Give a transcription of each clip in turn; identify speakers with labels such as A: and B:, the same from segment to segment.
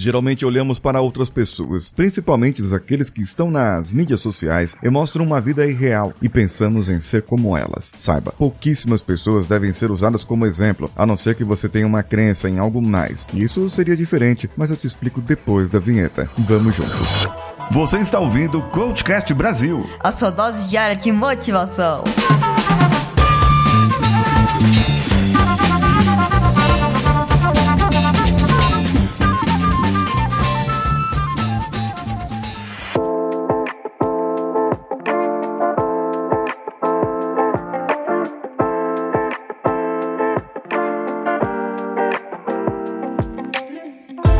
A: Geralmente olhamos para outras pessoas, principalmente aqueles que estão nas mídias sociais e mostram uma vida irreal e pensamos em ser como elas. Saiba, pouquíssimas pessoas devem ser usadas como exemplo, a não ser que você tenha uma crença em algo mais. Isso seria diferente, mas eu te explico depois da vinheta. Vamos juntos. Você está ouvindo o Coachcast Brasil.
B: A sua dose diária de motivação.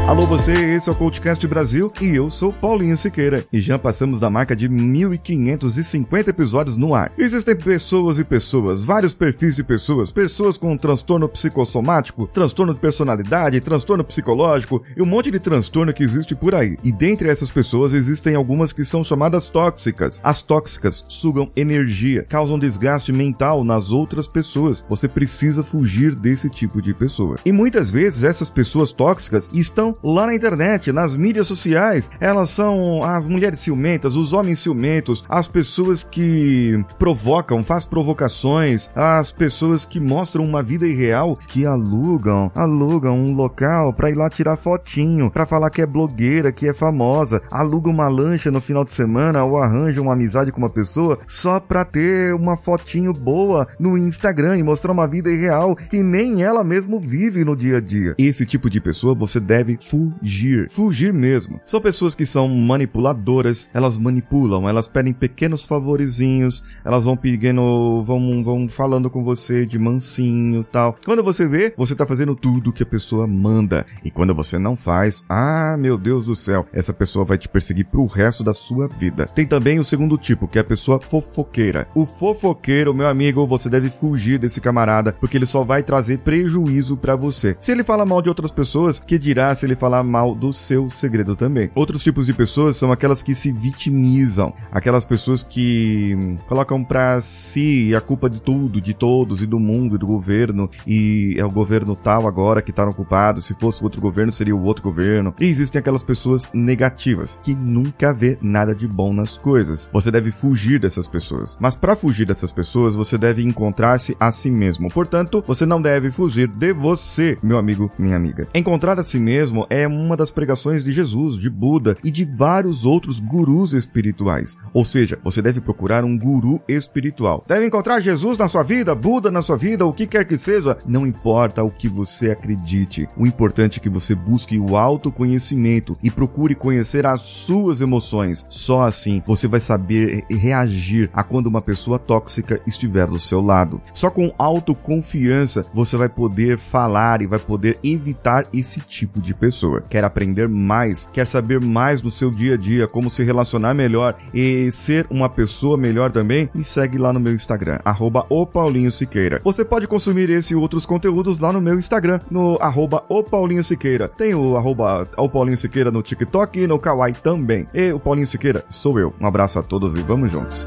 A: Alô você, esse é o Coachcast Brasil e eu sou Paulinho Siqueira. E já passamos da marca de 1550 episódios no ar. Existem pessoas e pessoas, vários perfis de pessoas, pessoas com transtorno psicossomático, transtorno de personalidade, transtorno psicológico e um monte de transtorno que existe por aí. E dentre essas pessoas existem algumas que são chamadas tóxicas. As tóxicas sugam energia, causam desgaste mental nas outras pessoas. Você precisa fugir desse tipo de pessoa. E muitas vezes essas pessoas tóxicas estão lá na internet, nas mídias sociais. Elas são as mulheres ciumentas, os homens ciumentos, as pessoas que provocam, faz provocações, as pessoas que mostram uma vida irreal, que alugam, alugam um local para ir lá tirar fotinho, para falar que é blogueira, que é famosa, alugam uma lancha no final de semana ou arranjam uma amizade com uma pessoa só para ter uma fotinho boa no Instagram e mostrar uma vida irreal que nem ela mesmo vive no dia a dia. Esse tipo de pessoa você deve fugir. Fugir mesmo. São pessoas que são manipuladoras, elas manipulam, elas pedem pequenos favorizinhos, elas vão pedindo, vão, vão falando com você de mansinho tal. Quando você vê, você tá fazendo tudo que a pessoa manda. E quando você não faz, ah, meu Deus do céu, essa pessoa vai te perseguir pro resto da sua vida. Tem também o segundo tipo, que é a pessoa fofoqueira. O fofoqueiro, meu amigo, você deve fugir desse camarada, porque ele só vai trazer prejuízo para você. Se ele fala mal de outras pessoas, que dirá se ele falar mal do seu segredo também. Outros tipos de pessoas são aquelas que se vitimizam, aquelas pessoas que colocam para si a culpa de tudo, de todos e do mundo e do governo, e é o governo tal agora que tá ocupado, se fosse outro governo seria o outro governo. E existem aquelas pessoas negativas que nunca vê nada de bom nas coisas. Você deve fugir dessas pessoas. Mas para fugir dessas pessoas, você deve encontrar-se a si mesmo. Portanto, você não deve fugir de você, meu amigo, minha amiga. Encontrar a si mesmo é uma das pregações de Jesus, de Buda e de vários outros gurus espirituais. Ou seja, você deve procurar um guru espiritual. Deve encontrar Jesus na sua vida, Buda na sua vida, o que quer que seja. Não importa o que você acredite. O importante é que você busque o autoconhecimento e procure conhecer as suas emoções. Só assim você vai saber reagir a quando uma pessoa tóxica estiver do seu lado. Só com autoconfiança você vai poder falar e vai poder evitar esse tipo de pessoa pessoa, quer aprender mais, quer saber mais no seu dia a dia, como se relacionar melhor e ser uma pessoa melhor também, me segue lá no meu Instagram, arroba o Paulinho Siqueira. Você pode consumir esse e outros conteúdos lá no meu Instagram, no arroba o Paulinho Siqueira. Tem o arroba o Paulinho Siqueira no TikTok e no Kawaii também. E o Paulinho Siqueira sou eu. Um abraço a todos e vamos juntos.